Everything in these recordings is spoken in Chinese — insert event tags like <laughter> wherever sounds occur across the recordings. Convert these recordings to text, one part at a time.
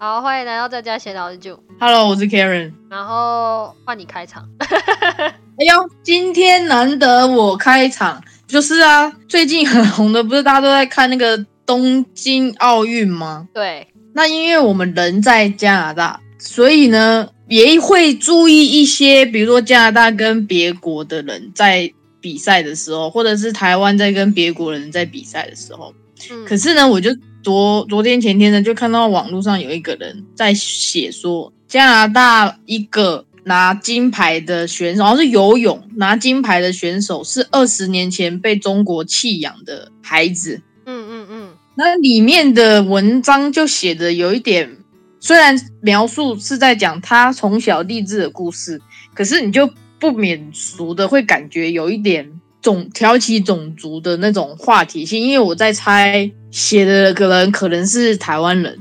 好，欢迎来到在家闲聊日久。Hello，我是 Karen。然后换你开场。<laughs> 哎呦，今天难得我开场，就是啊，最近很红的，不是大家都在看那个东京奥运吗？对，那因为我们人在加拿大，所以呢也会注意一些，比如说加拿大跟别国的人在比赛的时候，或者是台湾在跟别国人在比赛的时候。嗯，可是呢，我就昨昨天前天呢，就看到网络上有一个人在写说，加拿大一个拿金牌的选手，好像是游泳拿金牌的选手，是二十年前被中国弃养的孩子。嗯嗯嗯，那里面的文章就写的有一点，虽然描述是在讲他从小励志的故事，可是你就不免俗的会感觉有一点种挑起种族的那种话题性，因为我在猜写的可能可能是台湾人，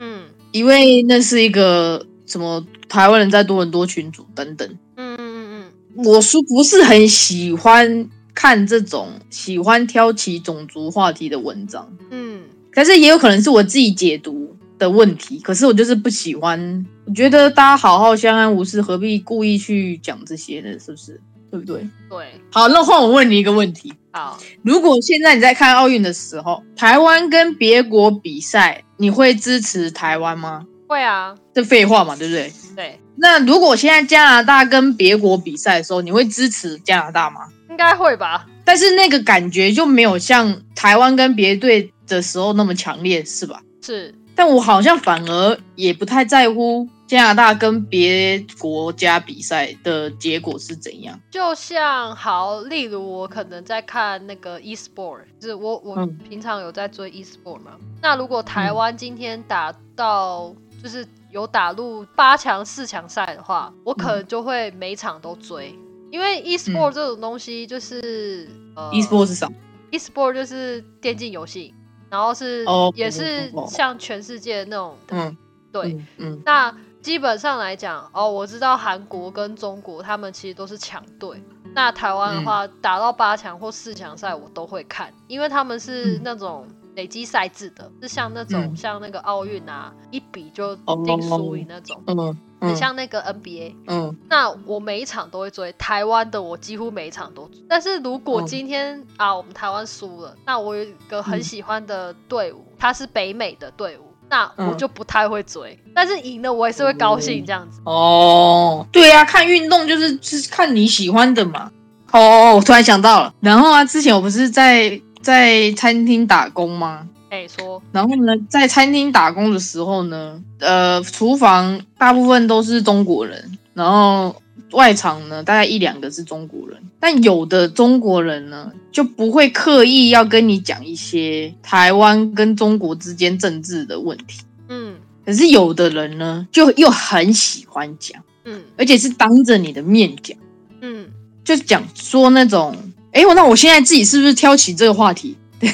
嗯因为那是一个什么台湾人在多伦多群组等等。嗯嗯嗯我是不是很喜欢看这种喜欢挑起种族话题的文章？嗯可是也有可能是我自己解读的问题。可是我就是不喜欢，我觉得大家好好相安无事，何必故意去讲这些呢？是不是？对不对？嗯，对，好，那换我问你一个问题：好，如果现在你在看奥运的时候，台湾跟别国比赛，你会支持台湾吗？会啊，这废话嘛，对不对？对，那如果现在加拿大跟别国比赛的时候，你会支持加拿大吗？应该会吧？但是那个感觉就没有像台湾跟别队的时候那么强烈，是吧？是，但我好像反而也不太在乎加拿大跟别国家比赛的结果是怎样。就像好，例如我可能在看那个 e-sport，就是我我嗯平常有在追 e-sport 嘛。那如果台湾今天打到就是有打入八强、四强赛的话，我可能就会每场都追，因为 e-sport 这种东西就是、呃 e-sport 是啥？e-sport 就是电竞游戏，然后是、哦也是像全世界那种的，嗯，对。嗯嗯那基本上来讲，哦，我知道韩国跟中国他们其实都是强队。那台湾的话，打到八强或四强赛我都会看，因为他们是嗯。那种累积赛制的，是像那种、嗯。像那个奥运啊，一比就哦定输赢那种，嗯很嗯像那个 NBA。嗯。那我每一场都会追，台湾的我几乎每一场都追。但是如果嗯。今天、啊，我们台湾输了，那我有一个很嗯。喜欢的队伍，它是北美的队伍，那我嗯就不太会追。但是赢了，我也是会高兴这样子。哦，对呀、看运动就是就是看你喜欢的嘛。哦，我突然想到了，然后啊，之前我不是在在餐厅打工吗？哎、说然后呢，在餐厅打工的时候呢，呃，厨房大部分都是中国人，然后外场呢大概一两个是中国人，但有的中国人呢就不会刻意要跟你讲一些台湾跟中国之间政治的问题，嗯。可是有的人呢就又很喜欢讲，嗯。而且是当着你的面讲，嗯，就讲说那种，哎，我那我现在自己是不是挑起这个话题？<laughs>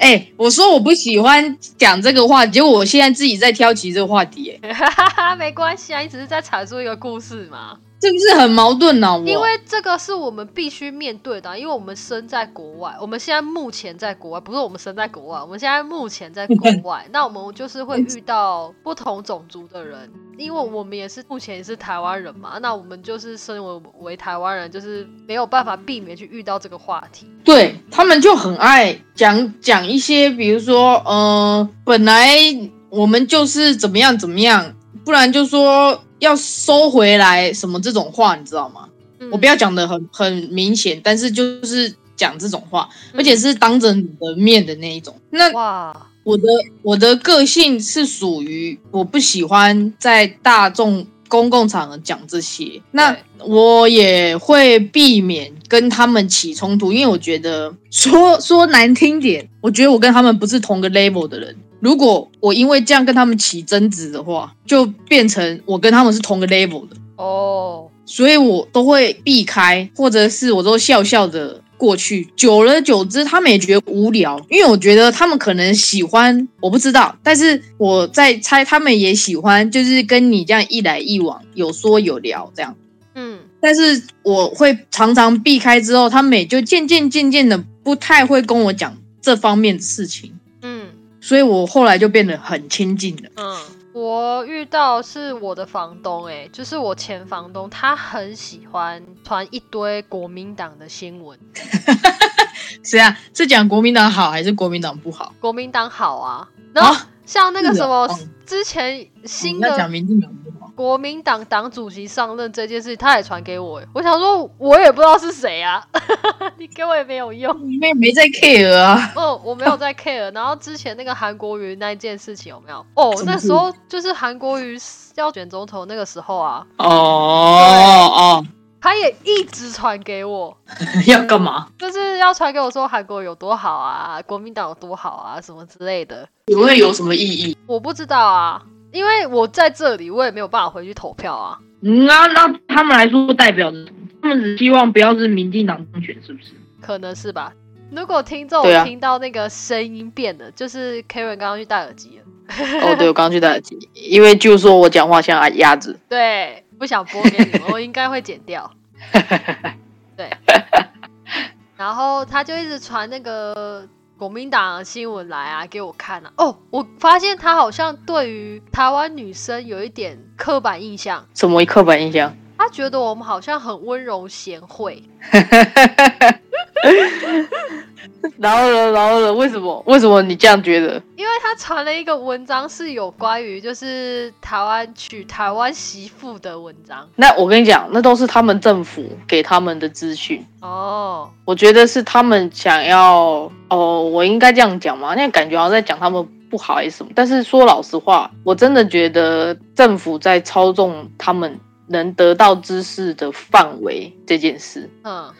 哎、我说我不喜欢讲这个话，结果我现在自己在挑起这个话题、哎，哈哈哈，没关系啊，你只是在阐述一个故事嘛。是不是很矛盾呢、我因为这个是我们必须面对的啊、因为我们身在国外，我们现在目前在国外，不是我们身在国外，我们现在目前在国外，<laughs> 那我们就是会遇到不同种族的人，因为我们也是目前也是台湾人嘛，那我们就是身为为台湾人，就是没有办法避免去遇到这个话题。对他们就很爱讲讲一些，比如说，呃，本来我们就是怎么样怎么样，不然就说要收回来什么这种话，你知道吗？嗯我不要讲的很很明显，但是就是讲这种话，嗯而且是当着你的面的那一种。那哇，我的我的个性是属于我不喜欢在大众公共场合讲这些，那我也会避免跟他们起冲突，因为我觉得说说难听点，我觉得我跟他们不是同个 level 的人。如果我因为这样跟他们起争执的话，就变成我跟他们是同个 level 的，哦，所以我都会避开，或者是我都笑笑的过去。久而久之，他们也觉得无聊，因为我觉得他们可能喜欢，我不知道，但是我在猜，他们也喜欢，就是跟你这样一来一往，有说有聊这样。嗯但是我会常常避开之后，他们也就渐渐渐渐的不太会跟我讲这方面的事情，嗯所以我后来就变得很亲近了。嗯，我我遇到是我的房东、欸，就是我前房东，他很喜欢传一堆国民党的新闻。<laughs> 谁啊？是讲国民党好还是国民党不好？国民党好啊，然后啊像那个什么、之前新的讲的民进党不好？国民党党主席上任这件事，他也传给我、欸，我想说我也不知道是谁啊，<laughs> 你给我也没有用。你们也没在 care 啊？哦，我没有在 <laughs> care。然后之前那个韩国瑜那一件事情有没有？哦，那时候就是韩国瑜要选总统那个时候啊，哦哦，他也一直传给我，<laughs> 要干嘛？就是要传给我说韩国有多好啊，国民党有多好啊，什么之类的。你会有什么意义？我不知道啊，因为我在这里，我也没有办法回去投票啊。嗯那那他们来说代表着什么？他们只希望不要是民进党当选，是不是？可能是吧。如果听众听到那个声音变了，就是 Karen 刚刚去戴耳机了，哦，对，我刚刚去戴耳机，因为就说我讲话像鸭子。对，不想播给你们，<laughs> 我应该会剪掉。<laughs> 对，然后他就一直传那个国民党新闻来啊，给我看啊。哦，我发现他好像对于台湾女生有一点刻板印象，什么刻板印象？他觉得我们好像很温柔贤惠。<laughs> <laughs> 然后呢？然后呢？为什么？为什么你这样觉得？因为他传了一个文章，是有关于就是台湾娶台湾媳妇的文章那我跟你讲，那都是他们政府给他们的资讯。哦。我觉得是他们想要哦，我应该这样讲吗？那感觉好像在讲他们不好还是什么。但是说老实话，我真的觉得政府在操纵他们能得到知识的范围这件事，嗯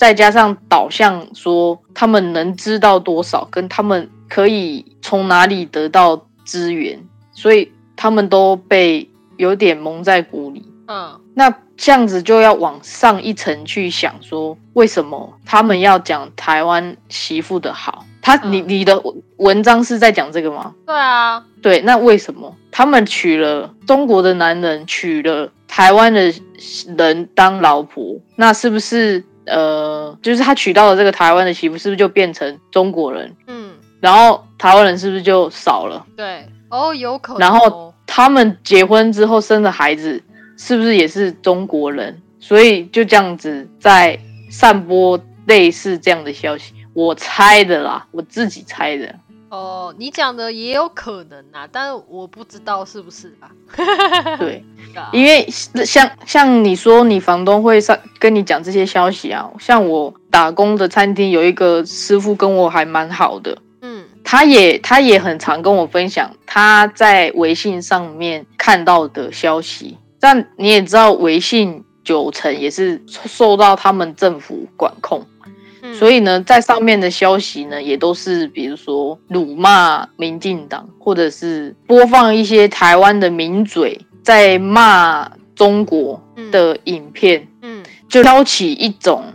再加上导向说他们能知道多少，跟他们可以从哪里得到资源，所以他们都被有点蒙在鼓里。嗯那这样子就要往上一层去想，说为什么他们要讲台湾媳妇的好？他嗯你你的文章是在讲这个吗？对啊，对，那为什么他们娶了中国的男人，娶了台湾的人当老婆？那是不是呃，就是他娶到了这个台湾的媳妇，是不是就变成中国人？嗯，然后台湾人是不是就少了？对，哦，有可能、然哦。后他们结婚之后生的孩子是不是也是中国人？所以就这样子在散播类似这样的消息，我猜的啦，我自己猜的。哦，你讲的也有可能啊，但我不知道是不是啊。对，<laughs> 因为像像你说，你房东会上跟你讲这些消息啊，像我打工的餐厅有一个师傅跟我还蛮好的，嗯他也他也很常跟我分享他在微信上面看到的消息。但你也知道，微信九成也是受到他们政府管控，嗯，所以呢，在上面的消息呢，也都是比如说辱骂民进党，或者是播放一些台湾的名嘴在骂中国的影片，嗯就挑起一种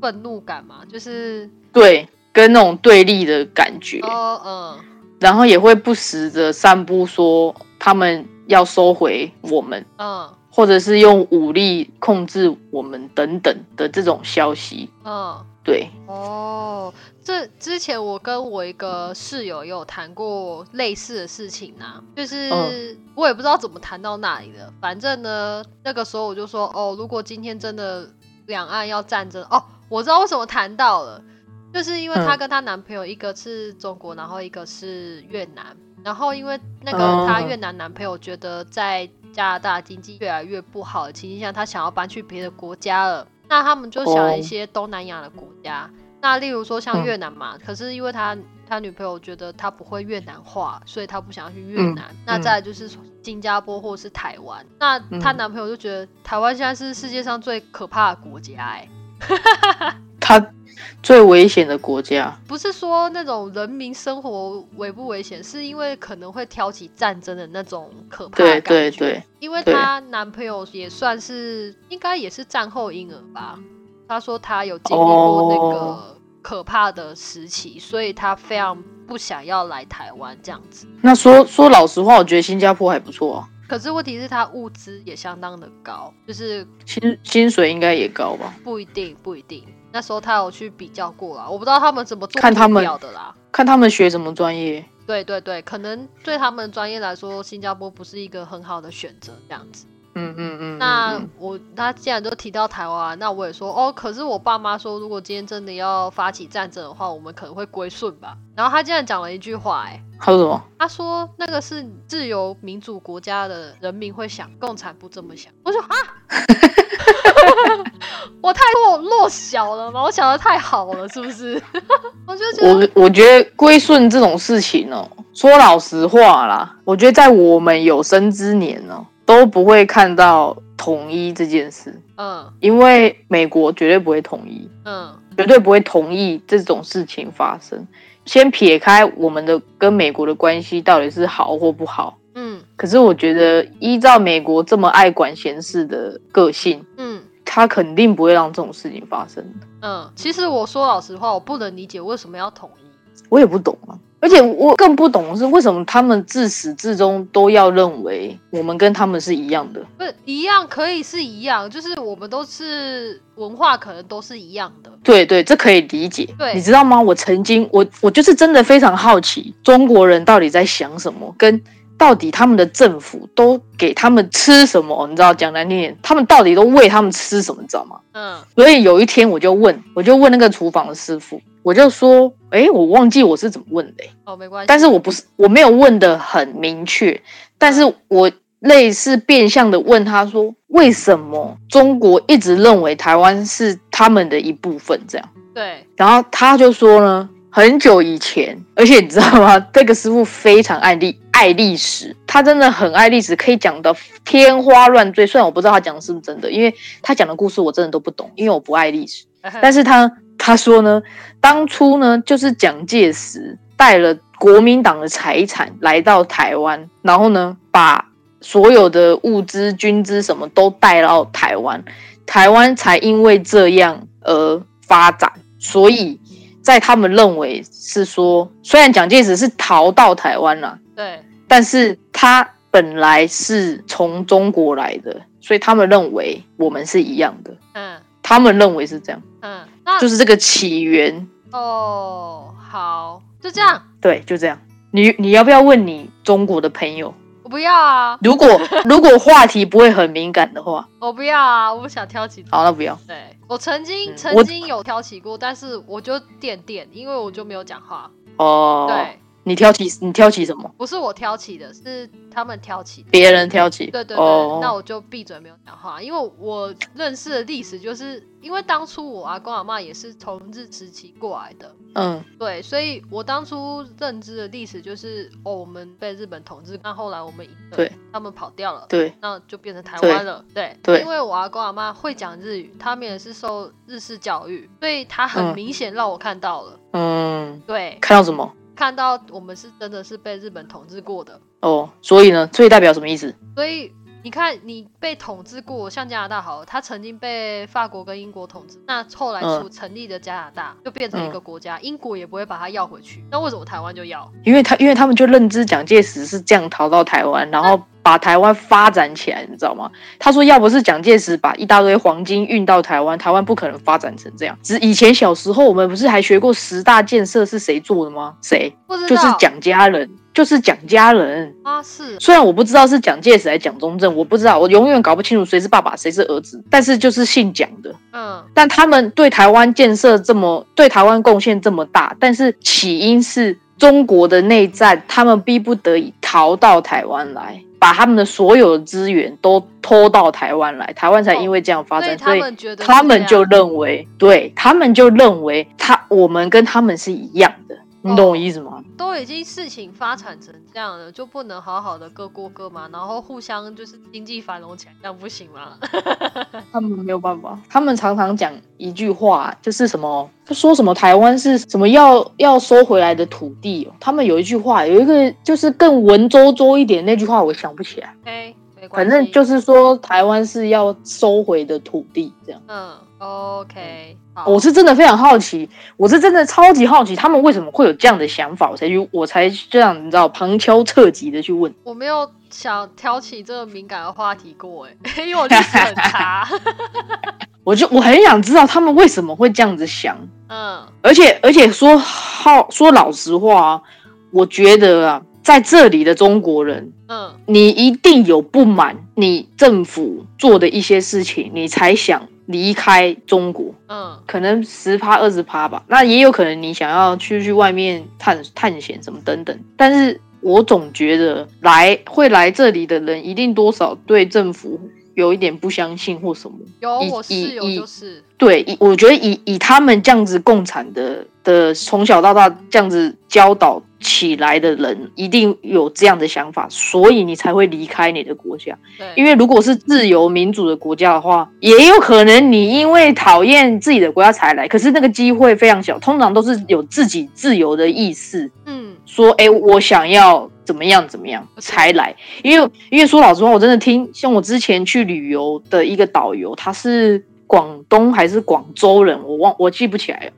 愤怒感嘛，就是对跟那种对立的感觉。哦嗯然后也会不时的散布说他们要收回我们，嗯或者是用武力控制我们等等的这种消息。嗯。对，哦，这之前我跟我一个室友也有谈过类似的事情啊，就是、嗯。我也不知道怎么谈到那里的，反正呢，那个时候我就说，哦，如果今天真的两岸要战争，哦，我知道为什么谈到了，就是因为她嗯。跟她男朋友一个是中国，然后一个是越南，然后因为那个哦。她越南男朋友觉得在加拿大经济越来越不好的情况下，他想要搬去别的国家了。那他们就想了一哦。些东南亚的国家，那例如说像嗯。越南嘛，可是因为他他女朋友觉得他不会越南话，所以他不想要去越嗯南。那嗯。再来就是新加坡或者是台湾，那她男朋友就觉得台湾现在是世界上最可怕的国家、哎，他最危险的国家。不是说那种人民生活危不危险，是因为可能会挑起战争的那种可怕的对感觉。对对，因为她男朋友也算是应该也是战后婴儿吧。她说她有经历过那个哦可怕的时期，所以她非常不想要来台湾这样子。那说说老实话，我觉得新加坡还不错啊，可是问题是他物资也相当的高，就是薪薪水应该也高吧？不一定不一定。那时候他有去比较过啦，我不知道他们怎么做看他们比较的啦。看他们学什么专业。对对对，可能对他们专业来说，新加坡不是一个很好的选择，这样子。嗯嗯嗯。那我他既然都提到台湾，那我也说哦，可是我爸妈说，如果今天真的要发起战争的话，我们可能会归顺吧。然后他竟然讲了一句话，哎，他说什么？他说那个是自由民主国家的人民会想，共产不这么想。我说啊。<laughs> 我太弱弱小了吗？我想的太好了，是不是？<laughs> 我就觉得，我我觉得归顺这种事情哦，说老实话啦，我觉得在我们有生之年呢，都不会看到统一这件事。嗯，因为美国绝对不会统一，嗯，绝对不会同意这种事情发生。先撇开我们的跟美国的关系到底是好或不好。嗯，可是我觉得依照美国这么爱管闲事的个性，嗯，他肯定不会让这种事情发生的。嗯，其实我说老实话，我不能理解为什么要统一，我也不懂啊。而且我更不懂的是，为什么他们自始至终都要认为我们跟他们是一样的？不一样，可以是一样，就是我们都是文化，可能都是一样的。对对，这可以理解。对，你知道吗？我曾经，我我就是真的非常好奇，中国人到底在想什么，跟。到底他们的政府都给他们吃什么？你知道讲难听点，他们到底都喂他们吃什么？你知道吗？嗯。所以有一天我就问，我就问那个厨房的师傅，我就说：“哎，我忘记我是怎么问的。”哦，没关系。但是我不是我没有问的很明确，但是我类似变相的问他说：“为什么中国一直认为台湾是他们的一部分？”这样。对。然后他就说呢。很久以前，而且你知道吗？<laughs> 这个师傅非常爱历爱历史，他真的很爱历史，可以讲的天花乱坠。虽然我不知道他讲的是不是真的，因为他讲的故事我真的都不懂，因为我不爱历史。<laughs> 但是他他说呢，当初呢，就是蒋介石带了国民党的财产来到台湾，然后呢，把所有的物资、军资什么都带到台湾，台湾才因为这样而发展。所以。在他们认为是说，虽然蒋介石是逃到台湾了，对，但是他本来是从中国来的，所以他们认为我们是一样的。嗯，他们认为是这样。嗯，那就是这个起源。哦，好，就这样。对，就这样。你你要不要问你中国的朋友？我不要啊！如果 <laughs> 如果话题不会很敏感的话，我不要啊！我不想挑起。好，那不要。对我曾经曾经有挑起过，但是我就点点，因为我就没有讲话。哦，对。你挑起你挑起什么？不是我挑起的，是他们挑起。别人挑起。对对对，那我就闭嘴没有讲话，因为我认识的历史就是因为当初我阿公阿妈也是从日时期过来的。嗯，对，所以我当初认知的历史就是哦，我们被日本统治，那后来我们赢对，他们跑掉了，对，那就变成台湾了。对对，因为我阿公阿妈会讲日语，他们也是受日式教育，所以他很明显让我看到了。嗯，对，看到什么？看到我们是真的是被日本统治过的哦，所以呢，所以代表什么意思？所以你看，你被统治过，像加拿大好，它曾经被法国跟英国统治，那后来出成立的加拿大就变成一个国家，英国也不会把它要回去，那为什么台湾就要？因为他因为他们就认知蒋介石是这样逃到台湾，然后。把台湾发展起来，你知道吗？他说，要不是蒋介石把一大堆黄金运到台湾，台湾不可能发展成这样。只以前小时候，我们不是还学过十大建设是谁做的吗？谁？就是蒋家人，就是蒋家人啊。是。虽然我不知道是蒋介石还是蒋中正，我不知道，我永远搞不清楚谁是爸爸，谁是儿子。但是就是姓蒋的。嗯。但他们对台湾建设这么，对台湾贡献这么大，但是起因是中国的内战，他们逼不得已逃到台湾来。把他们的所有的资源都拖到台湾来，台湾才因为这样发展，所以他们就认为，对他们就认为他我们跟他们是一样的。你懂我意思吗？都已经事情发展成这样了，就不能好好的各过各嘛，然后互相就是经济繁荣起来，这样不行吗？<laughs> 他们没有办法，他们常常讲一句话，就是什么，他说什么台湾是什么要要收回来的土地。他们有一句话，有一个就是更文绉绉一点，那句话我想不起来。哎，反正就是说台湾是要收回的土地，这样。嗯。OK，我是真的非常好奇，我是真的超级好奇，他们为什么会有这样的想法，我才去，我才这样，你知道，旁敲侧击的去问。<laughs> 我没有想挑起这个敏感的话题过，哎，<laughs> 因为我历史很差。<laughs> 我就我很想知道他们为什么会这样子想，嗯，而且而且说好说老实话，啊我觉得啊，在这里的中国人，嗯你一定有不满你政府做的一些事情，你才想离开中国。嗯可能十趴二十趴吧，那也有可能你想要去去外面探探险什么等等，但是我总觉得来会来这里的人一定多少对政府有一点不相信或什么。有我室友以就是，对，以我觉得以以他们这样子共产的的从小到大这样子教导起来的人，一定有这样的想法，所以你才会离开你的国家。对，因为如果是自由民主的国家的话，也有可能你因为讨厌自己的国家才来，可是那个机会非常小，通常都是有自己自由的意识，嗯说，哎，我想要怎么样怎么样才来。因为因为说老实话，我真的听像我之前去旅游的一个导游，他是广东还是广州人，我忘我记不起来了。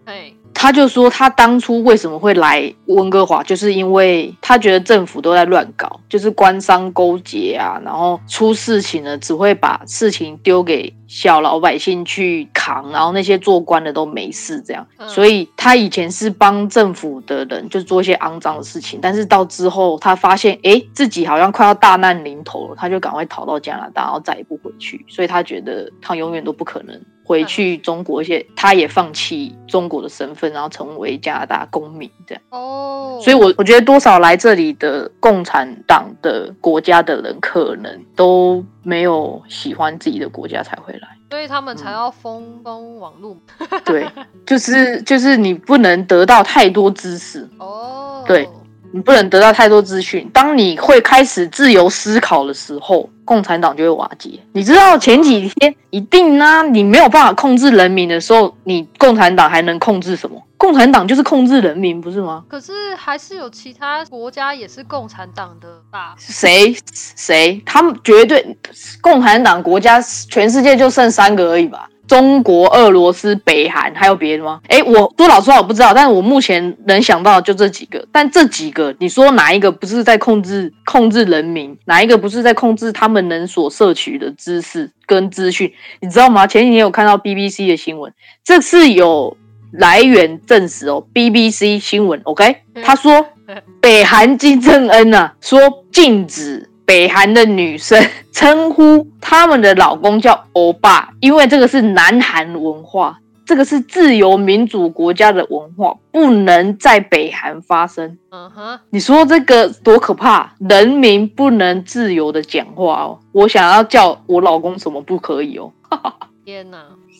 他就说他当初为什么会来温哥华，就是因为他觉得政府都在乱搞，就是官商勾结啊，然后出事情了只会把事情丢给小老百姓去扛，然后那些做官的都没事这样。嗯所以他以前是帮政府的人，就做一些肮脏的事情，但是到之后他发现，哎，自己好像快要大难临头了，他就赶快逃到加拿大，然后再也不回去，所以他觉得他永远都不可能回去中国，而且他也放弃中国的身份，然后成为加拿大公民这样。哦，所以我，我觉得多少来这里的共产党的国家的人，可能都没有喜欢自己的国家才会来。所以他们嗯才要封封网络对，<laughs> 就是就是你不能得到太多知识，哦，对你不能得到太多资讯。当你会开始自由思考的时候，共产党就会瓦解。你知道前几天一定啊，你没有办法控制人民的时候，你共产党还能控制什么？共产党就是控制人民，不是吗？可是还是有其他国家也是共产党的吧？谁谁？他们绝对共产党国家，全世界就剩三个而已吧？中国、俄罗斯、北韩，还有别的吗？诶，我说老实话，我不知道，但是我目前能想到的就这几个。但这几个，你说哪一个不是在控制控制人民？哪一个不是在控制他们能所摄取的知识跟资讯？你知道吗？前几天有看到 BBC 的新闻，这是有来源证实哦，BBC 新闻，OK，他说 <laughs> 北韩金正恩啊，说禁止北韩的女生 <laughs> 称呼他们的老公叫欧巴，因为这个是南韩文化，这个是自由民主国家的文化，不能在北韩发生。嗯哼，你说这个多可怕？人民不能自由的讲话哦，我想要叫我老公什么不可以哦？<laughs> 天哪！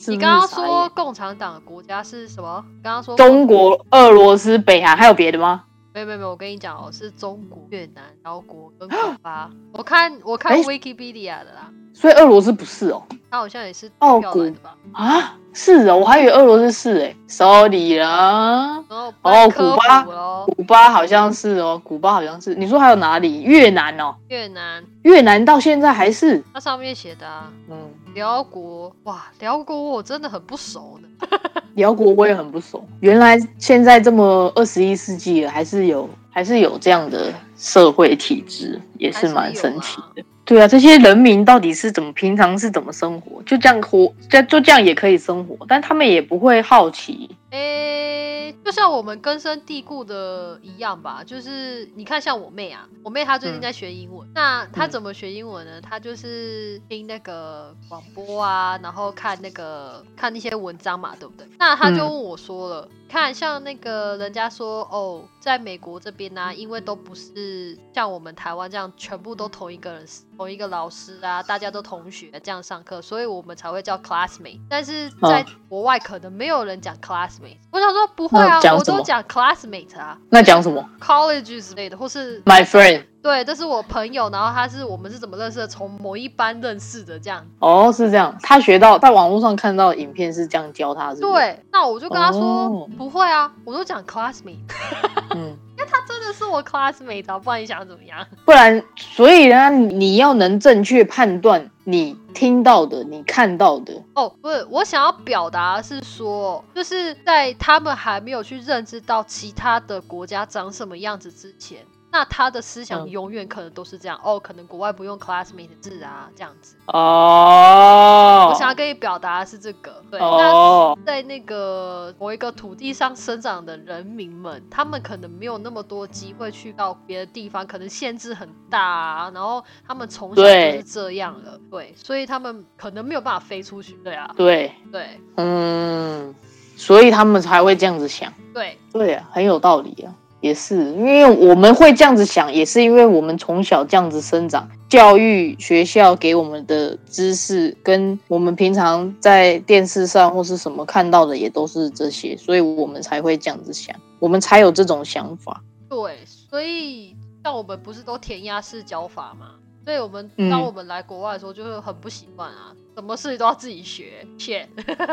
你刚刚说共产党的国家是什么？刚刚说中国、俄罗斯、北韩还有别的吗？没有没有没有，我跟你讲哦，是中国、越南、辽国跟古巴。我看我看哎 Wikipedia 的啦，所以俄罗斯不是哦。他好像也是哦古票来的吧？啊，是哦，我还以为俄罗斯是哎，sorry 啦。哦古巴，古巴好像是哦，古巴好像是。你说还有哪里？越南哦，越南越南到现在还是它上面写的啊，嗯，辽国哇，辽国我真的很不熟呢。<laughs> 辽国我也很不熟。原来现在这么二十一世纪了，还是有还是有这样的社会体制，也是蛮神奇的。对啊，这些人民到底是怎么平常是怎么生活？就这样活，就就这样也可以生活，但他们也不会好奇。诶、就像我们根深蒂固的一样吧，就是你看，像我妹啊，我妹她最近嗯在学英文，那她嗯怎么学英文呢？她就是听那个广播啊，然后看那个看那些文章嘛，对不对？那她就嗯问我说了，看像那个人家说哦，在美国这边呢、啊因为都不是像我们台湾这样全部都同一个人、同一个老师啊，大家都同学这样上课，所以我们才会叫 classmate。但是在嗯国外可能没有人讲 classmate。我想说不会啊我都讲 classmate 啊那讲什么，college 之类的，或是？My friend，对，这是我朋友，然后他是我们是怎么认识的？从某一班认识的这样。哦，是这样。他学到在网络上看到的影片是这样教他，是对，那我就跟他说、哦不会啊，我都讲 classmate，<laughs> 嗯，他真的是我 classmate 啊，不然你想怎么样？<laughs> 不然，所以呢，你要能正确判断你听到的、你看到的。哦，不是，我想要表达的是说，就是在他们还没有去认知到其他的国家长什么样子之前，那那他的思想嗯。永远可能都是这样、哦，可能国外不用 classmate 制啊，这样子。哦，我想要跟你表达的是这个，对，那哦，在那个某一个土地上生长的人民们，他们可能没有那么多机会去到别的地方，可能限制很大啊，然后他们从小就是这样了，对，所以他们可能没有办法飞出去，对啊，对，对。嗯，所以他们才会这样子想。对。对啊，很有道理啊，也是因为我们会这样子想，也是因为我们从小这样子生长，教育学校给我们的知识，跟我们平常在电视上或是什么看到的也都是这些，所以我们才会这样子想，我们才有这种想法。对，所以像我们不是都填鸭式教法嘛？所以我们嗯当我们来国外的时候，就会很不习惯啊，什么事情都要自己学，骗。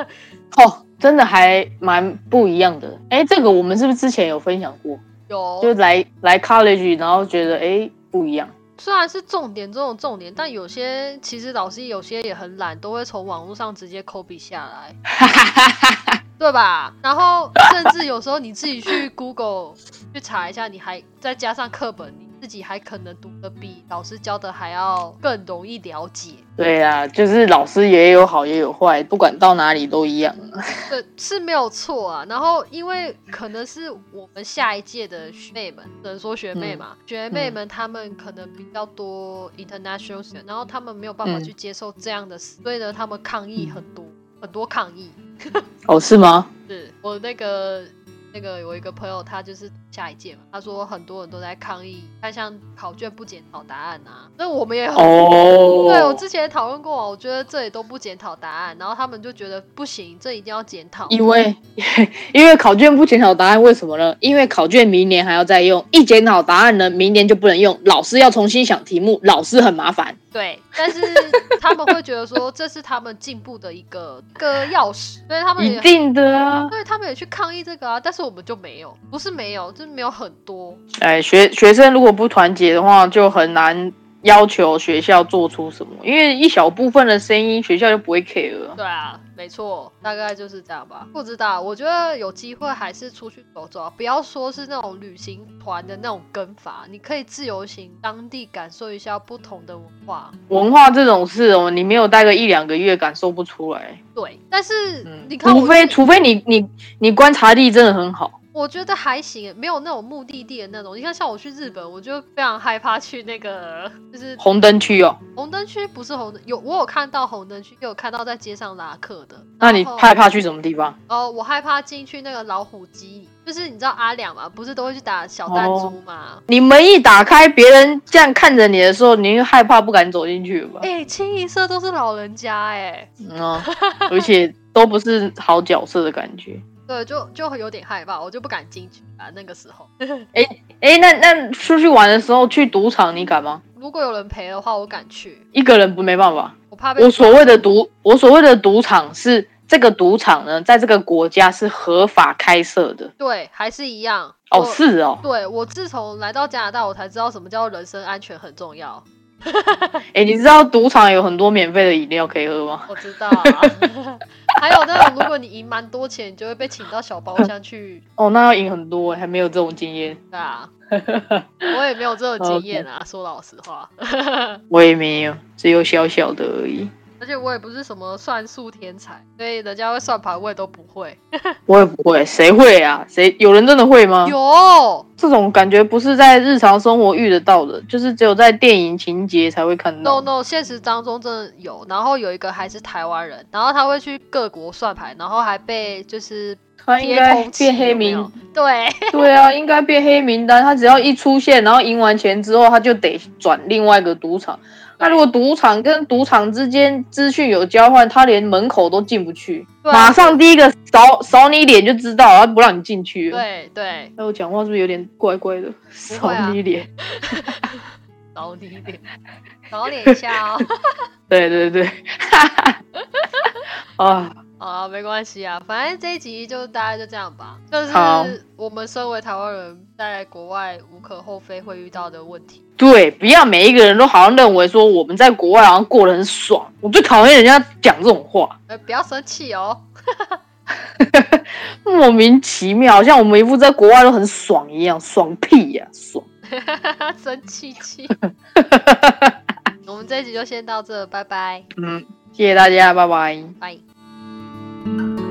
<laughs> 哦，真的还蛮不一样的。哎，这个我们是不是之前有分享过？有就来来 college，然后觉得哎不一样。虽然是重点这种重点，但有些其实老师有些也很懒，都会从网络上直接 copy 下来，<laughs> 对吧？然后甚至有时候你自己去 Google 去查一下，你还再加上课本，你自己还可能读的比老师教的还要更容易了解。对啊，就是老师也有好也有坏，不管到哪里都一样。<laughs> 对，是没有错啊。然后因为可能是我们下一届的学妹们，只能说学妹嘛，学妹们她们可能比较多 international student，然后她们没有办法嗯去接受这样的事，所以呢，她们抗议很多，很多抗议。<laughs> 哦，是吗？是我那个那个有一个朋友，他就是下一届嘛，他说很多人都在抗议，他像考卷不检讨答案啊，那我们也很哦，对我之前也讨论过，我觉得这里都不检讨答案，然后他们就觉得不行，这一定要检讨。因为因为考卷不检讨答案，为什么呢？因为考卷明年还要再用，一检讨答案呢，明年就不能用，老师要重新想题目，老师很麻烦。对，<laughs> 但是他们会觉得说这是他们进步的一个个钥匙，所以他们也一定的啊！对他们也去抗议这个啊，但是我们就没有，不是没有，就是没有很多。哎，学学生如果不团结的话，就很难要求学校做出什么，因为一小部分的声音，学校就不会 care 了。对啊，没错，大概就是这样吧。不知道，我觉得有机会还是出去走走啊，不要说是那种旅行团的那种跟法，你可以自由行，当地感受一下不同的文化。文化这种事哦，你没有待个一两个月，感受不出来。对，但是嗯，你看我除非除非你你你观察力真的很好。我觉得还行，没有那种目的地的那种。你看，像我去日本，我就非常害怕去那个，就是红灯区哦，红灯区，不是红灯，有我有看到红灯区，也有看到在街上拉客的。那你害怕去什么地方？哦，我害怕进去那个老虎机，就是你知道阿良嘛，不是都会去打小弹珠嘛？你门一打开，别人这样看着你的时候，你会害怕不敢走进去吧？哎、清一色都是老人家哎、嗯啊，<laughs> 而且都不是好角色的感觉。对，就就有点害怕，我就不敢进去啊。那个时候，<laughs> 哎哎，那那出去玩的时候去赌场，你敢吗？如果有人陪的话，我敢去，一个人不没办法。我怕被我所谓的赌，我所谓的赌场是这个赌场呢，在这个国家是合法开设的。对，还是一样哦，是哦。对我自从来到加拿大，我才知道什么叫人身安全很重要。<laughs> 哎，你知道赌场有很多免费的饮料可以喝吗？我知道啊，<laughs> 还有那种如果你赢蛮多钱，你就会被请到小包厢去。<laughs> 哦，那要赢很多，还没有这种经验。对啊，我也没有这种经验啊，说老实话。我也没有，只有小小的而已。而且我也不是什么算术天才，所以人家会算牌我也都不会。<laughs> 我也不会，谁会啊？谁有人真的会吗？有这种感觉不是在日常生活遇得到的，就是只有在电影情节才会看到 no。no，现实当中真的有。然后有一个还是台湾人，然后他会去各国算牌，然后还被就是他应该变黑有没有名，对 <laughs> 对啊，应该变黑名单。他只要一出现，然后赢完钱之后，他就得转另外一个赌场。那如果赌场跟赌场之间资讯有交换，他连门口都进不去，马上第一个扫扫你脸就知道，他不让你进去。对对，那我讲话是不是有点怪怪的？扫你脸，<laughs> 找你脸，找脸一下哦。<laughs> 对对对，<laughs> 啊，啊，没关系啊，反正这一集就大概就这样吧。就是我们身为台湾人，在国外无可厚非会遇到的问题。对，不要每一个人都好像认为说我们在国外好像过得很爽，我最讨厌人家讲这种话，呃，不要生气哦。<laughs> 莫名其妙，好像我们一副在国外都很爽一样，爽屁呀、爽！<laughs> 生气气。<laughs> 我们这一集就先到这拜拜。嗯谢谢大家拜拜。拜。